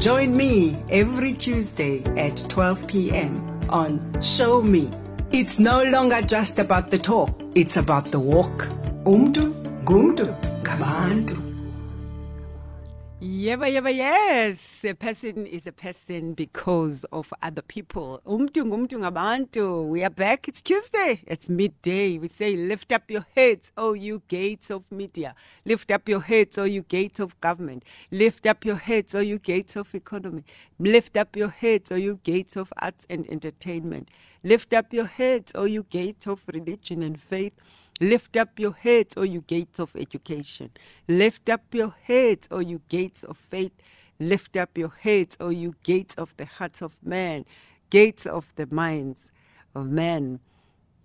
Join me every Tuesday at 12 p.m. on Show Me. It's no longer just about the talk, it's about the walk. Umdu, gumdu, gabantu. Yeba, yeba, yes. A person is a person because of other people. Umtu, umtu, ngabantu. We are back. It's Tuesday. It's midday. We say, lift up your heads, oh you gates of media. Lift up your heads, oh you gates of government. Lift up your heads, oh you gates of economy. Lift up your heads, oh you gates of arts and entertainment. Lift up your heads, oh you gates of religion and faith. Lift up your heads, O you gates of education. Lift up your heads, O you gates of faith. Lift up your heads, O you gates of the hearts of man, gates of the minds of men.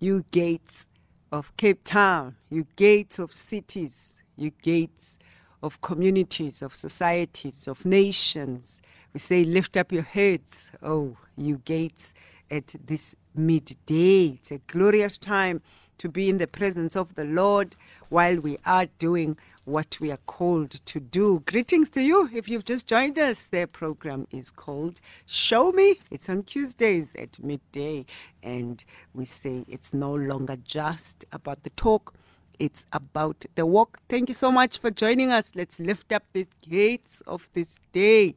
You gates of Cape Town, you gates of cities, you gates of communities, of societies, of nations. We say, lift up your heads, oh, you gates at this midday. It's a glorious time to be in the presence of the Lord while we are doing what we are called to do. Greetings to you. If you've just joined us, their program is called Show Me. It's on Tuesdays at midday. And we say it's no longer just about the talk. It's about the walk. Thank you so much for joining us. Let's lift up the gates of this day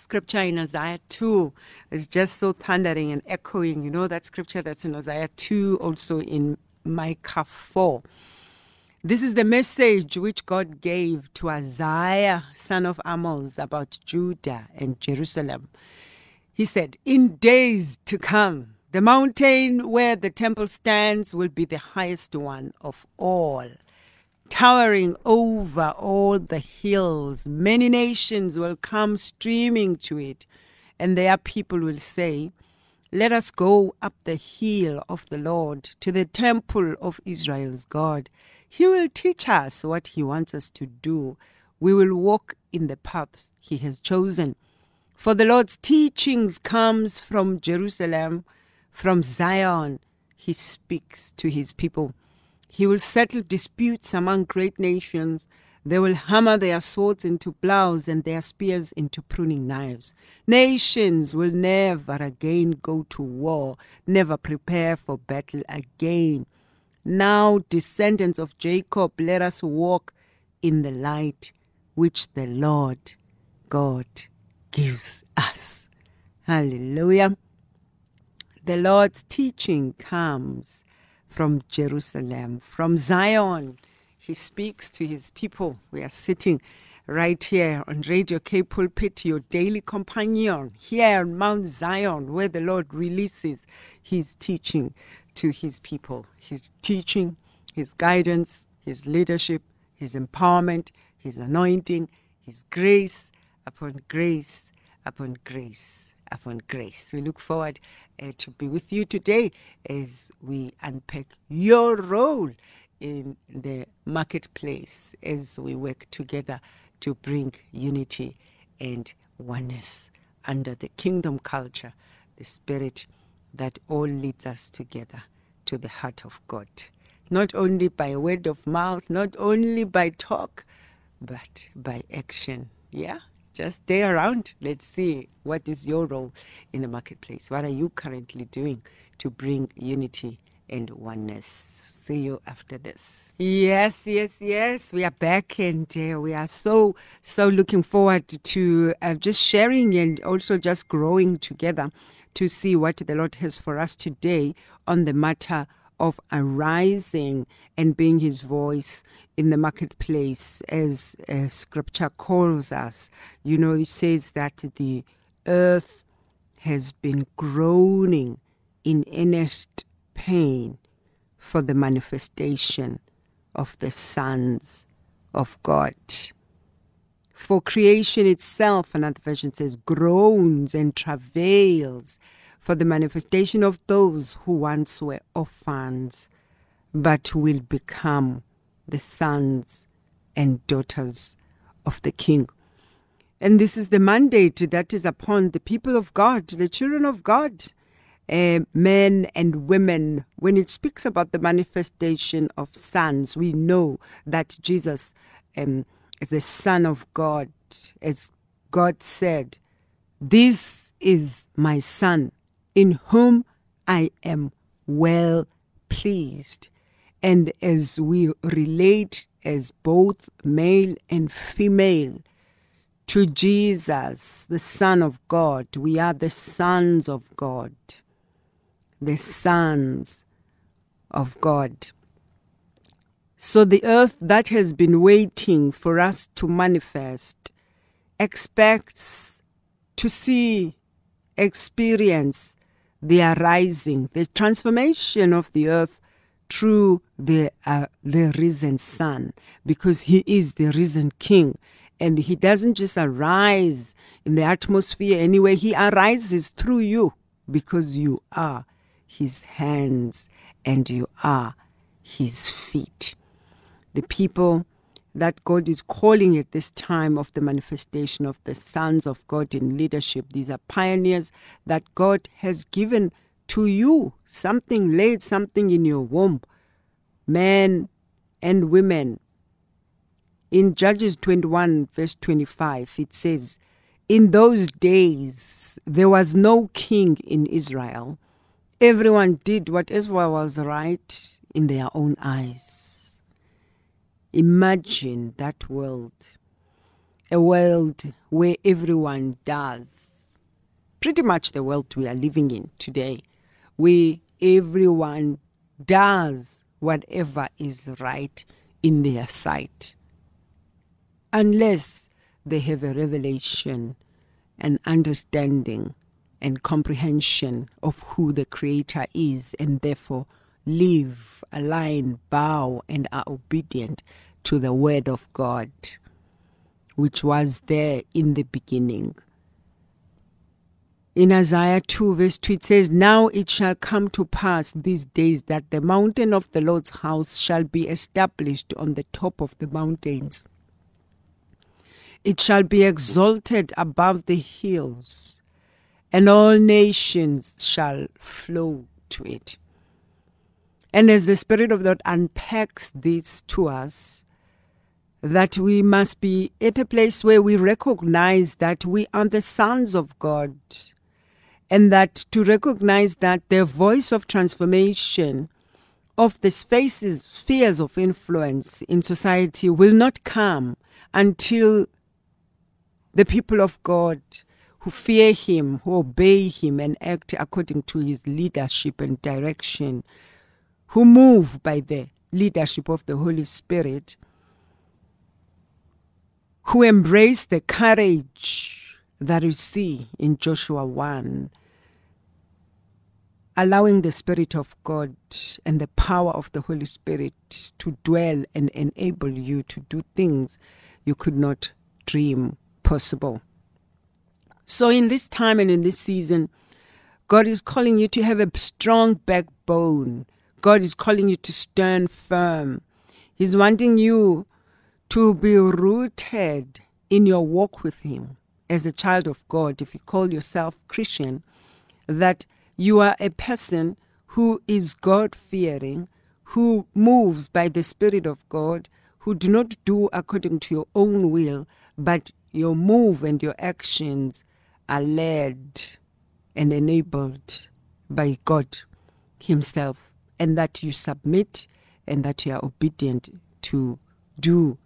scripture in Isaiah 2 is just so thundering and echoing. You know that scripture that's in Isaiah 2, also in Micah 4. This is the message which God gave to Isaiah, son of Amos, about Judah and Jerusalem. He said, In days to come, the mountain where the temple stands will be the highest one of all towering over all the hills. Many nations will come streaming to it, and their people will say, Let us go up the hill of the Lord to the temple of Israel's God. He will teach us what he wants us to do. We will walk in the paths he has chosen. For the Lord's teachings comes from Jerusalem, from Zion. He speaks to his people. He will settle disputes among great nations. They will hammer their swords into plows and their spears into pruning knives. Nations will never again go to war, never prepare for battle again. Now, descendants of Jacob, let us walk in the light which the Lord God gives us. Hallelujah. The Lord's teaching comes from Jerusalem, from Zion. He speaks to his people. We are sitting right here on Radio K Pulpit, your daily companion, here on Mount Zion, where the Lord releases his teaching to his people. His teaching, his guidance, his leadership, his empowerment, his anointing, his grace upon grace upon grace upon grace. We look forward uh, to be with you today as we unpack your role in the marketplace as we work together to bring unity and oneness under the kingdom culture, the spirit that all leads us together to the heart of God. Not only by word of mouth, not only by talk, but by action. Yeah? Just stay around. Let's see what is your role in the marketplace. What are you currently doing to bring unity and oneness? See you after this. Yes, yes, yes. We are back and uh, we are so, so looking forward to uh, just sharing and also just growing together to see what the Lord has for us today on the matter of arising and being his voice in the marketplace, as, as scripture calls us. You know, it says that the earth has been groaning in earnest pain for the manifestation of the sons of God. For creation itself, another version says, groans and travails for the manifestation of those who once were orphans, but will become the sons and daughters of the King. And this is the mandate that is upon the people of God, the children of God, uh, men and women. When it speaks about the manifestation of sons, we know that Jesus um, is the Son of God. As God said, This is my Son, in whom I am well pleased. And as we relate as both male and female, to Jesus, the Son of God. We are the sons of God. The sons of God. So the earth that has been waiting for us to manifest expects to see, experience the arising, the transformation of the earth through the uh, the risen sun, because He is the risen King and he doesn't just arise in the atmosphere anyway, he arises through you because you are his hands and you are his feet. The people that God is calling at this time of the manifestation of the sons of God in leadership, these are pioneers that God has given to you, something laid something in your womb. Men and women in Judges 21, verse 25, it says, In those days there was no king in Israel. Everyone did whatever was right in their own eyes. Imagine that world. A world where everyone does. Pretty much the world we are living in today, where everyone does whatever is right in their sight unless they have a revelation, an understanding, and comprehension of who the Creator is, and therefore live, align, bow, and are obedient to the Word of God, which was there in the beginning. In Isaiah 2, verse 2, it says, Now it shall come to pass these days that the mountain of the Lord's house shall be established on the top of the mountains it shall be exalted above the hills, and all nations shall flow to it. And as the Spirit of God unpacks this to us, that we must be at a place where we recognize that we are the sons of God, and that to recognize that the voice of transformation of the spaces, spheres of influence in society will not come until the people of God who fear Him, who obey Him, and act according to His leadership and direction, who move by the leadership of the Holy Spirit, who embrace the courage that you see in Joshua 1, allowing the Spirit of God and the power of the Holy Spirit to dwell and enable you to do things you could not dream possible. So, in this time and in this season, God is calling you to have a strong backbone. God is calling you to stand firm. He's wanting you to be rooted in your walk with Him as a child of God. If you call yourself Christian, that you are a person who is God fearing, who moves by the Spirit of God, who do not do according to your own will, but your move and your actions are led and enabled by God Himself, and that you submit and that you are obedient to do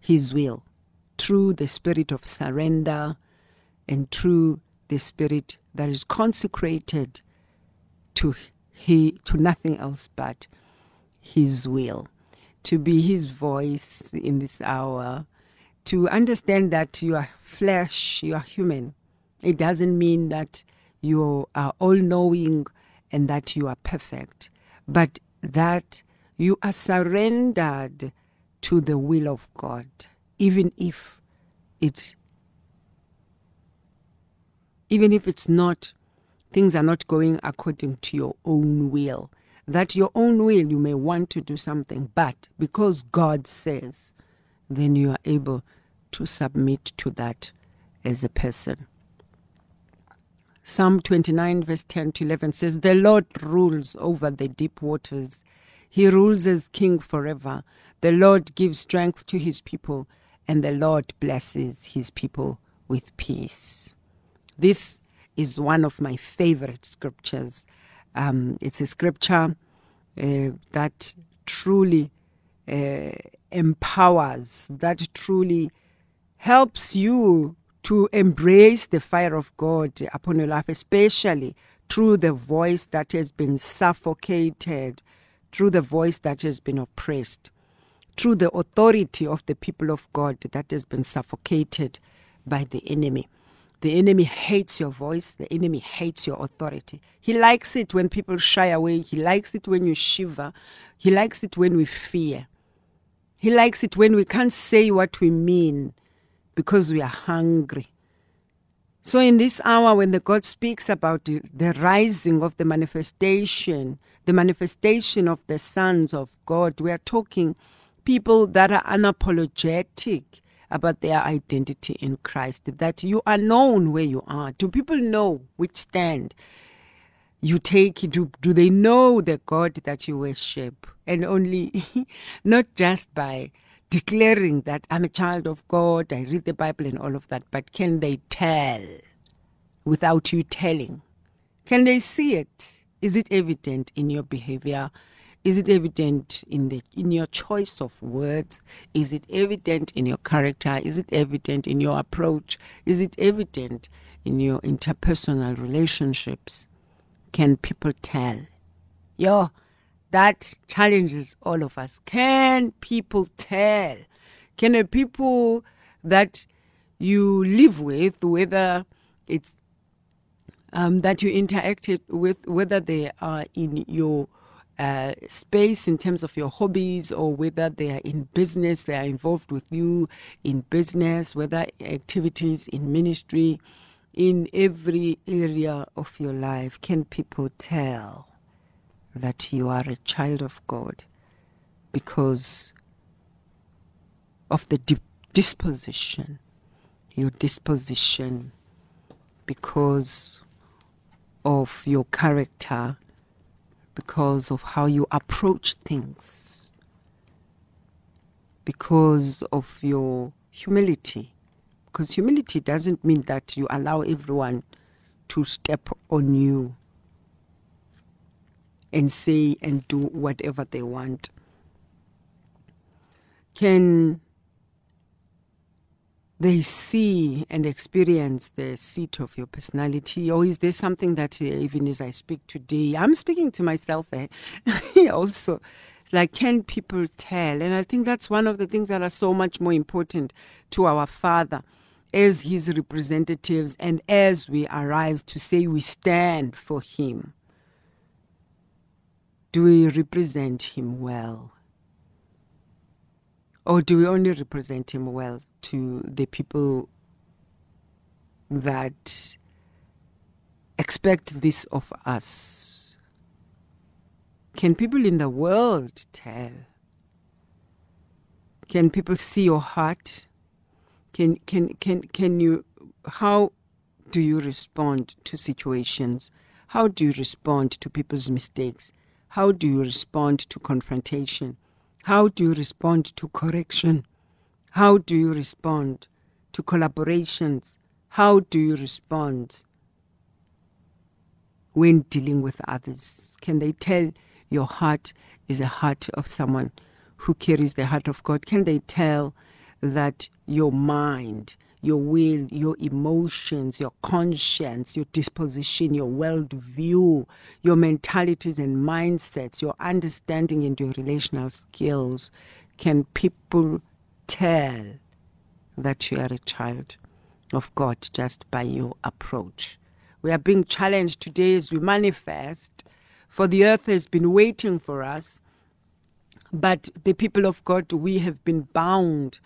His will through the spirit of surrender and through the spirit that is consecrated to he to nothing else but his will. To be his voice in this hour. To understand that you are flesh, you are human. It doesn't mean that you are all knowing and that you are perfect, but that you are surrendered to the will of God, even if it, even if it's not, things are not going according to your own will. That your own will, you may want to do something, but because God says, then you are able to submit to that as a person. Psalm 29, verse 10 to 11 says, The Lord rules over the deep waters. He rules as king forever. The Lord gives strength to his people, and the Lord blesses his people with peace. This is one of my favorite scriptures. Um, it's a scripture uh, that truly uh, empowers, that truly helps you to embrace the fire of God upon your life, especially through the voice that has been suffocated, through the voice that has been oppressed, through the authority of the people of God that has been suffocated by the enemy. The enemy hates your voice. The enemy hates your authority. He likes it when people shy away. He likes it when you shiver. He likes it when we fear. He likes it when we can't say what we mean because we are hungry. So, in this hour, when the God speaks about the, rising of the manifestation, the manifestation of the sons of God, we are talking people that are unapologetic about their identity in Christ, that you are known where you are. Do people know which stand you take? Do, do they know the God that you worship? And only, not just by declaring that I'm a child of God, I read the Bible and all of that, but can they tell without you telling? Can they see it? Is it evident in your behavior? Is it evident in the in your choice of words? Is it evident in your character? Is it evident in your approach? Is it evident in your interpersonal relationships? Can people tell? Yo, that challenges all of us. Can people tell? Can the people that you live with, whether it's um, that you interacted with, whether they are in your uh, space in terms of your hobbies or whether they are in business, they are involved with you in business, whether activities in ministry, in every area of your life, can people tell? That you are a child of God because of the di- disposition, your disposition, because of your character, because of how you approach things, because of your humility. Because humility doesn't mean that you allow everyone to step on you and say and do whatever they want. Can they see and experience the seat of your personality? Or is there something that, uh, even as I speak today, I'm speaking to myself eh? also? Like, can people tell? And I think that's one of the things that are so much more important to our Father as His representatives and as we arise to say we stand for Him do we represent him well? Or do we only represent him well to the people that expect this of us? Can people in the world tell? Can people see your heart? Can can can can you how do you respond to situations? How do you respond to people's mistakes? How do you respond to confrontation? How do you respond to correction? How do you respond to collaborations? How do you respond when dealing with others? Can they tell your heart is a heart of someone who carries the heart of God? Can they tell that your mind your will, your emotions, your conscience, your disposition, your worldview, your mentalities and mindsets, your understanding and your relational skills. Can people tell that you are a child of God just by your approach? We are being challenged today as we manifest, for the earth has been waiting for us. But the people of God, we have been bound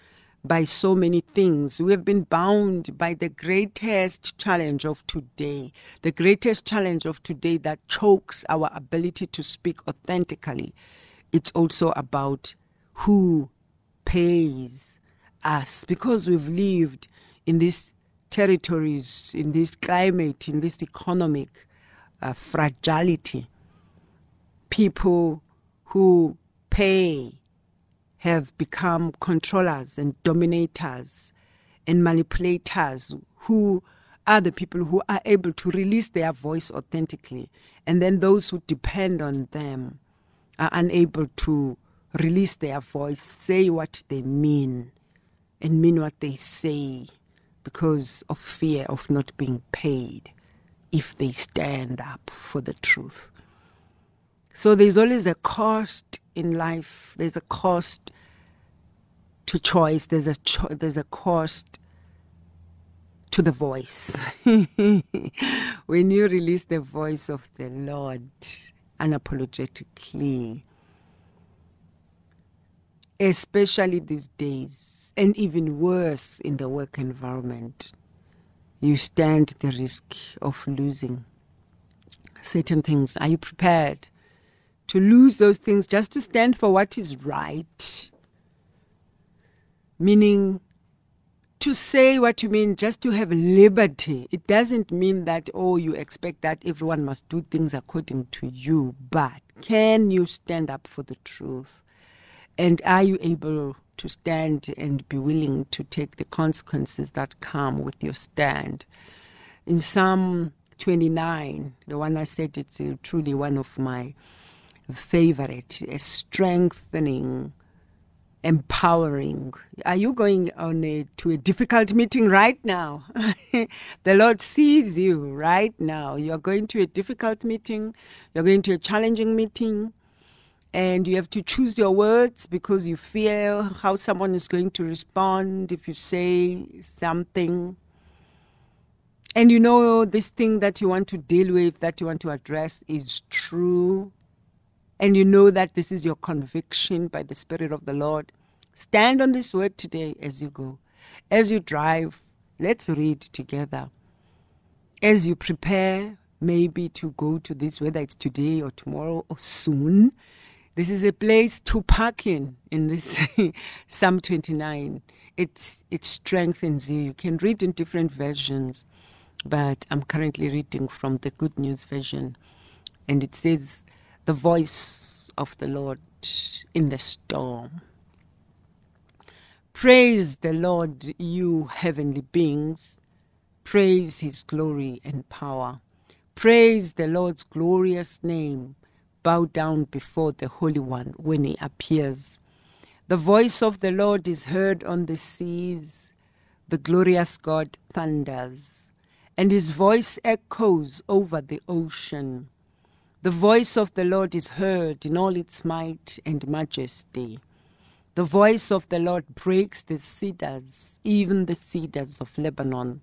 by so many things. We have been bound by the greatest challenge of today, the greatest challenge of today that chokes our ability to speak authentically. It's also about who pays us because we've lived in these territories, in this climate, in this economic uh, fragility. People who pay have become controllers and dominators and manipulators who are the people who are able to release their voice authentically. And then those who depend on them are unable to release their voice, say what they mean, and mean what they say because of fear of not being paid if they stand up for the truth. So there's always a cost in life. There's a cost to choice. There's a cho- there's a cost to the voice. when you release the voice of the Lord unapologetically, especially these days, and even worse in the work environment, you stand the risk of losing certain things. Are you prepared to lose those things just to stand for what is right? Meaning, to say what you mean, just to have liberty. It doesn't mean that, oh, you expect that everyone must do things according to you, but can you stand up for the truth? And are you able to stand and be willing to take the consequences that come with your stand? In Psalm 29, the one I said it's uh, truly one of my favorite, a strengthening, empowering. Are you going on a, to a difficult meeting right now? the Lord sees you right now. You're going to a difficult meeting, you're going to a challenging meeting, and you have to choose your words because you fear how someone is going to respond if you say something. And you know this thing that you want to deal with, that you want to address is true. And you know that this is your conviction by the Spirit of the Lord. Stand on this word today as you go. As you drive, let's read together. As you prepare, maybe to go to this, whether it's today or tomorrow or soon, this is a place to park in, in this Psalm 29. It's, it strengthens you. You can read in different versions, but I'm currently reading from the Good News version. And it says, The voice of the Lord in the storm. Praise the Lord, you heavenly beings. Praise his glory and power. Praise the Lord's glorious name bow down before the Holy One when he appears. The voice of the Lord is heard on the seas. The glorious God thunders, and his voice echoes over the ocean. The voice of the Lord is heard in all its might and majesty. The voice of the Lord breaks the cedars, even the cedars of Lebanon.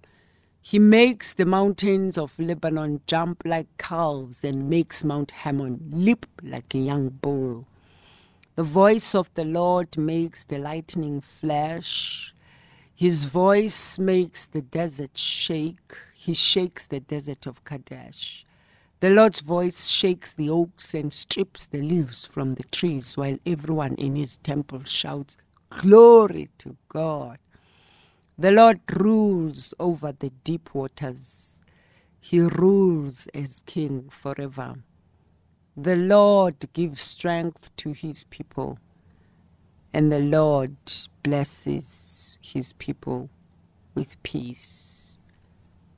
He makes the mountains of Lebanon jump like calves and makes Mount Hermon leap like a young bull. The voice of the Lord makes the lightning flash. His voice makes the desert shake. He shakes the desert of Kadesh. The Lord's voice shakes the oaks and strips the leaves from the trees while everyone in his temple shouts, Glory to God. The Lord rules over the deep waters. He rules as king forever. The Lord gives strength to his people, and the Lord blesses his people with peace.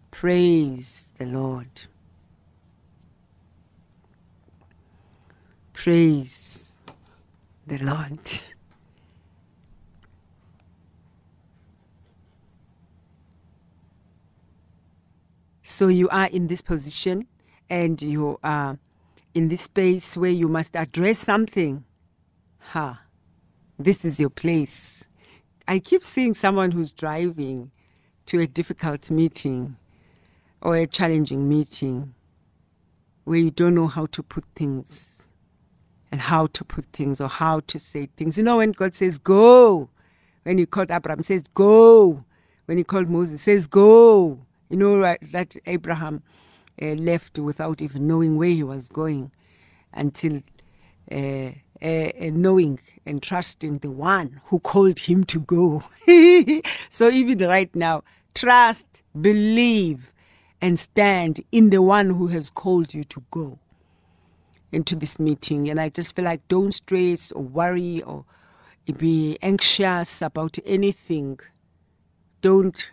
Praise the Lord. Praise the Lord. So you are in this position and you are in this space where you must address something. Ha, this is your place. I keep seeing someone who's driving to a difficult meeting or a challenging meeting where you don't know how to put things and how to put things or how to say things. You know, when God says, go, when he called Abraham, says, Go. When he called Moses, says, Go. You know right, that Abraham uh, left without even knowing where he was going until uh, uh, uh, knowing and trusting the one who called him to go. so even right now, trust, believe, and stand in the one who has called you to go into this meeting. And I just feel like don't stress or worry or be anxious about anything. Don't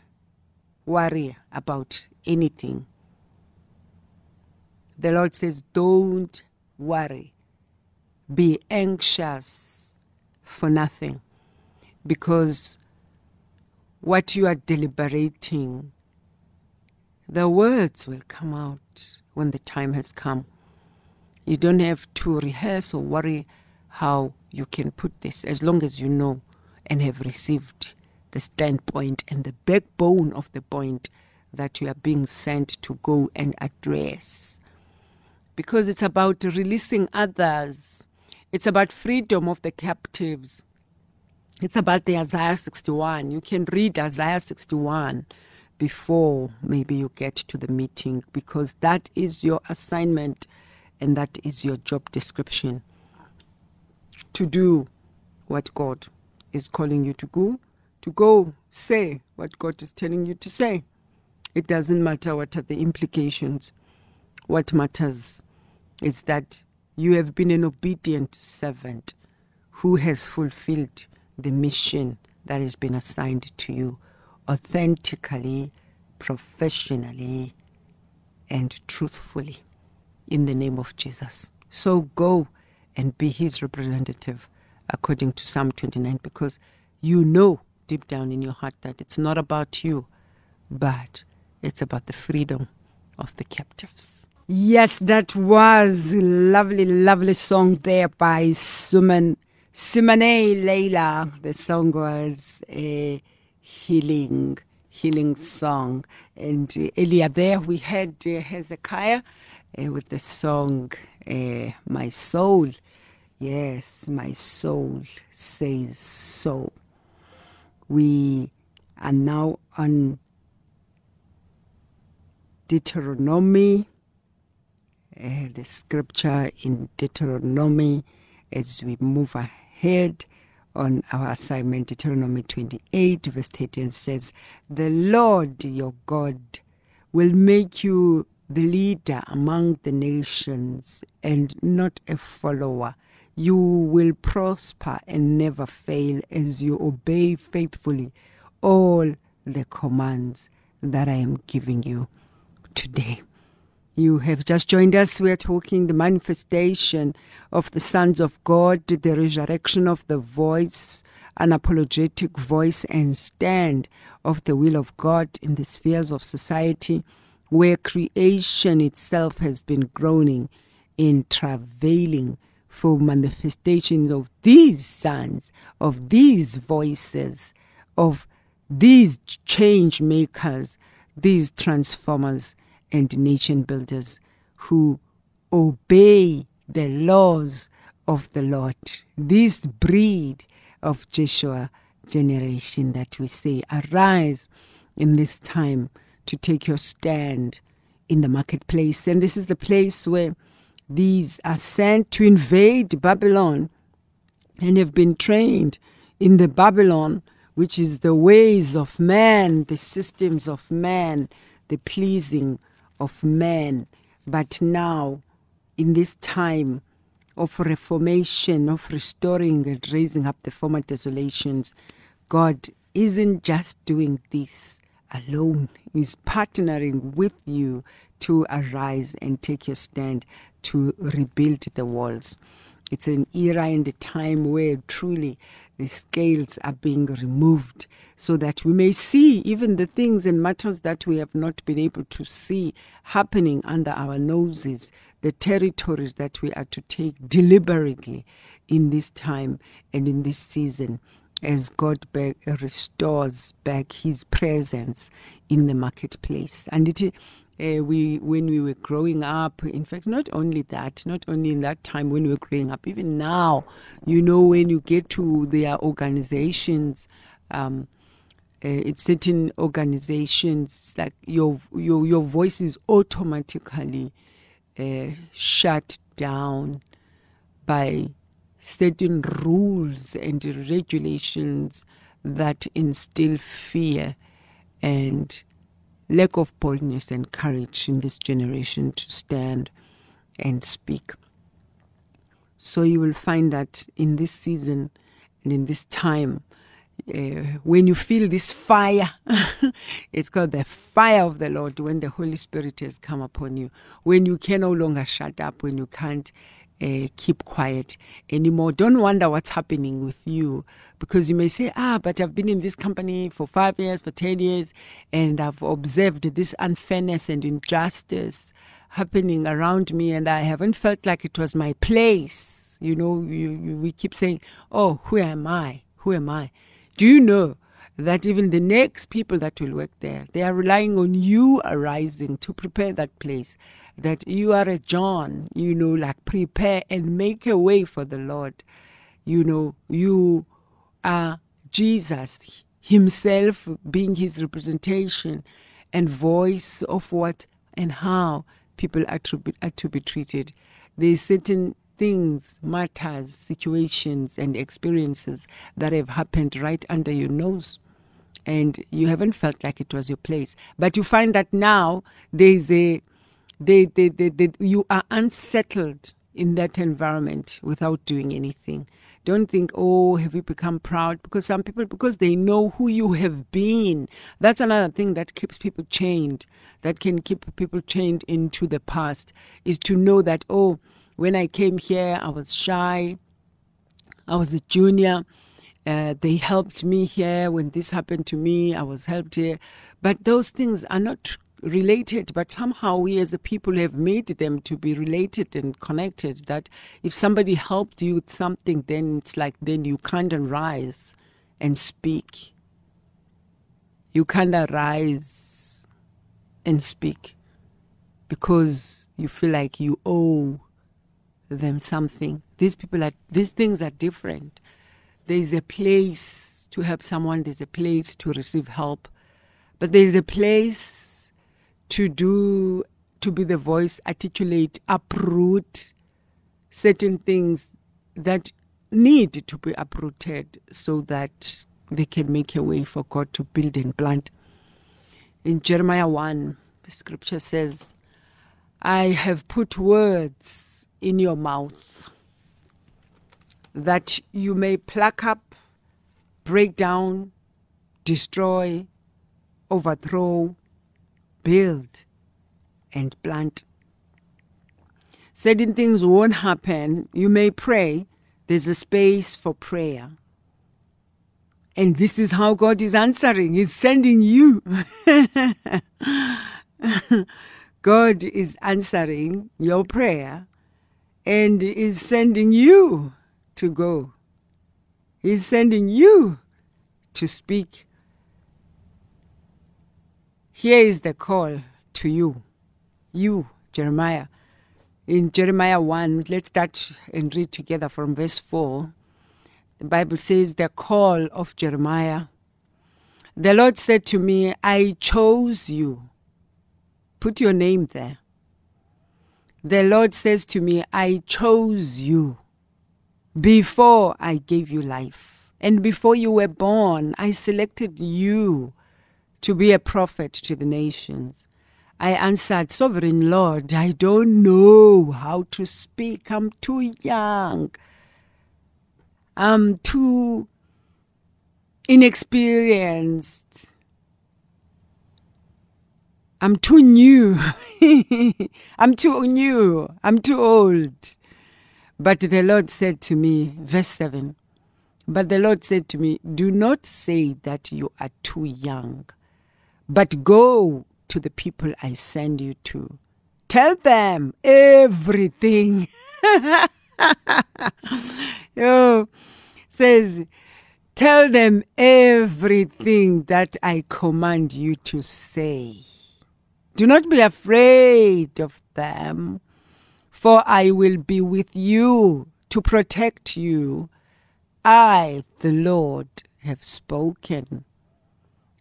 worry about anything. The Lord says, don't worry. Be anxious for nothing. Because what you are deliberating, the words will come out when the time has come. You don't have to rehearse or worry how you can put this as long as you know and have received the standpoint and the backbone of the point that you are being sent to go and address. Because it's about releasing others, it's about freedom of the captives. It's about the Isaiah 61. You can read Isaiah 61 before maybe you get to the meeting because that is your assignment and that is your job description to do what God is calling you to go, to go say what God is telling you to say. It doesn't matter what are the implications. What matters is that you have been an obedient servant who has fulfilled the mission that has been assigned to you authentically, professionally, and truthfully in the name of Jesus. So go and be his representative according to Psalm 29 because you know deep down in your heart that it's not about you, but it's about the freedom of the captives. Yes, that was lovely, lovely song there by Suman Simone Leila. The song was a healing, healing song. And uh, earlier there we had uh, Hezekiah uh, with the song uh, My Soul. Yes, my soul says so. We are now on Deuteronomy, uh, the scripture in Deuteronomy as we move ahead on our assignment, Deuteronomy 28, verse 13 says, The Lord your God will make you the leader among the nations and not a follower. You will prosper and never fail as you obey faithfully all the commands that I am giving you today. You have just joined us. We are talking the manifestation of the sons of God, the resurrection of the voice, an apologetic voice and stand of the will of God in the spheres of society where creation itself has been groaning in travailing for manifestations of these sons, of these voices, of these change makers, these transformers and nation builders who obey the laws of the Lord. This breed of Joshua generation that we say, arise in this time to take your stand in the marketplace. And this is the place where these are sent to invade Babylon and have been trained in the Babylon, which is the ways of man, the systems of man, the pleasing of man. But now, in this time of reformation, of restoring and raising up the former desolations, God isn't just doing this alone. He's partnering with you to arise and take your stand to rebuild the walls. It's an era and a time where truly the scales are being removed so that we may see even the things and matters that we have not been able to see happening under our noses, the territories that we are to take deliberately in this time and in this season as God restores back His presence in the marketplace. And it, uh, we, when we were growing up, in fact, not only that, not only in that time when we were growing up, even now, you know, when you get to their organizations, um, uh, in certain organizations, like your your your voice is automatically uh, shut down by certain rules and regulations that instill fear and lack of boldness and courage in this generation to stand and speak. So you will find that in this season and in this time, uh, when you feel this fire, it's called the fire of the Lord when the Holy Spirit has come upon you. When you can no longer shut up, when you can't uh, keep quiet anymore. Don't wonder what's happening with you because you may say, ah, but I've been in this company for five years, for 10 years, and I've observed this unfairness and injustice happening around me, and I haven't felt like it was my place. You know, you, you, we keep saying, oh, who am I? Who am I? Do you know that even the next people that will work there, they are relying on you arising to prepare that place? That you are a John, you know, like prepare and make a way for the Lord. You know, you are Jesus Himself being His representation and voice of what and how people are to be, are to be treated. There's certain things, matters, situations, and experiences that have happened right under your nose. And you haven't felt like it was your place. But you find that now there's a, they, they, they, they, you are unsettled in that environment without doing anything. Don't think, oh, have you become proud? Because some people, because they know who you have been. That's another thing that keeps people chained, that can keep people chained into the past, is to know that, oh, when I came here, I was shy. I was a junior. Uh, they helped me here when this happened to me. I was helped here. But those things are not related, but somehow we as a people have made them to be related and connected. That if somebody helped you with something, then it's like then you can't rise and speak. You can't rise and speak because you feel like you owe them something. These people are, these things are different. There is a place to help someone, there's a place to receive help, but there's a place to do, to be the voice, articulate, uproot certain things that need to be uprooted so that they can make a way for God to build and plant. In Jeremiah 1, the scripture says, I have put words in your mouth that you may pluck up, break down, destroy, overthrow, build, and plant. Certain things won't happen. You may pray. There's a space for prayer. And this is how God is answering. He's sending you. God is answering your prayer and is sending you to go. He's sending you to speak. Here is the call to you, you, Jeremiah. In Jeremiah 1, let's start and read together from verse 4. The Bible says, The call of Jeremiah. The Lord said to me, I chose you. Put your name there. The Lord says to me, I chose you before I gave you life. And before you were born, I selected you to be a prophet to the nations. I answered, Sovereign Lord, I don't know how to speak. I'm too young. I'm too inexperienced. I'm too new. I'm too new. I'm too old. But the Lord said to me, verse 7 But the Lord said to me, Do not say that you are too young, but go to the people I send you to. Tell them everything. Yo, says, Tell them everything that I command you to say. Do not be afraid of them, for I will be with you to protect you. I, the Lord, have spoken.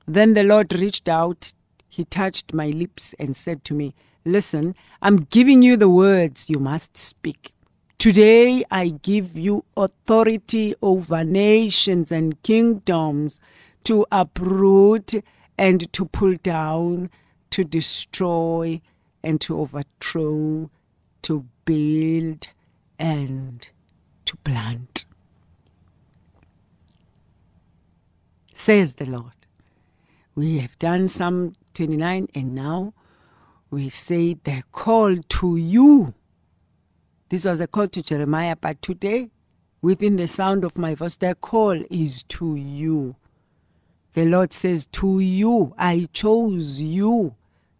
Then the Lord reached out, he touched my lips and said to me, Listen, I'm giving you the words you must speak. Today I give you authority over nations and kingdoms to uproot and to pull down, to destroy and to overthrow, to build and to plant. Says the Lord. We have done Psalm 29 and now we say the call to you. This was a call to Jeremiah, but today, within the sound of my voice, the call is to you. The Lord says, To you, I chose you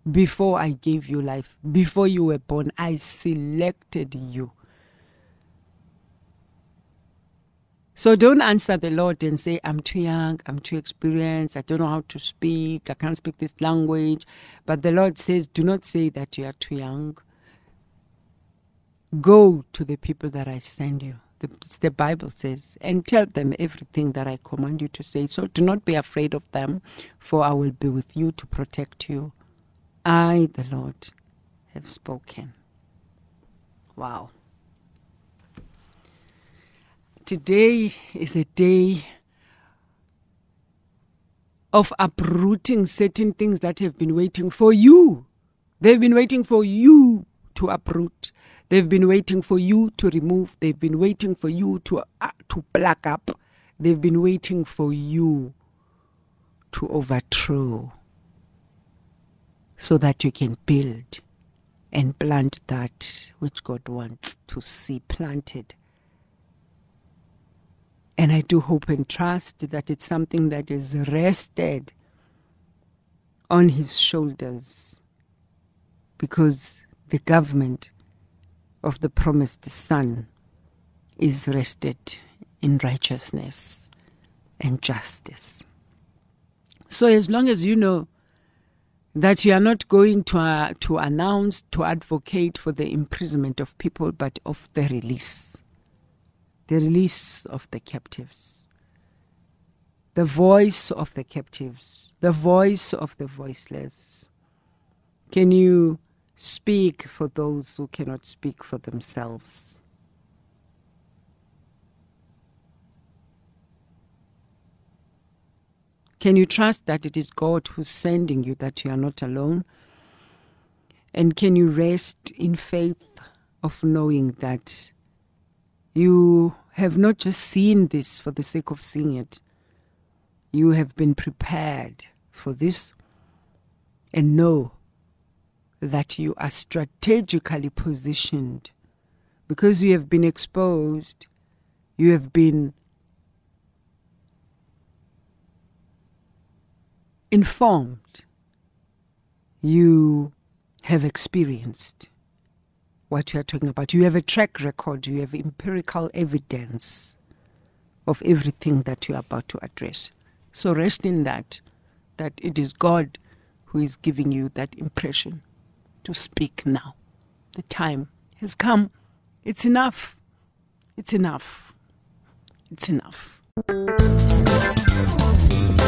before I gave you life. Before you were born, I selected you. So don't answer the Lord and say, I'm too young, I'm too experienced, I don't know how to speak, I can't speak this language. But the Lord says, do not say that you are too young. Go to the people that I send you. The, the Bible says, and tell them everything that I command you to say. So do not be afraid of them, for I will be with you to protect you. I, the Lord, have spoken. Wow. Today is a day of uprooting certain things that have been waiting for you. They've been waiting for you to uproot. They've been waiting for you to remove. They've been waiting for you to uh, to pluck up. They've been waiting for you to overthrow so that you can build and plant that which God wants to see planted and I do hope and trust that it's something that is rested on his shoulders because the government of the promised Son is rested in righteousness and justice. So, as long as you know that you are not going to, uh, to announce, to advocate for the imprisonment of people, but of the release the release of the captives, the voice of the captives, the voice of the voiceless. Can you speak for those who cannot speak for themselves? Can you trust that it is God who's sending you, that you are not alone? And can you rest in faith of knowing that you have not just seen this for the sake of seeing it, you have been prepared for this and know that you are strategically positioned because you have been exposed, you have been informed, you have experienced what you are talking about. You have a track record, you have empirical evidence of everything that you are about to address. So rest in that, that it is God who is giving you that impression to speak now. The time has come. It's enough. It's enough. It's enough.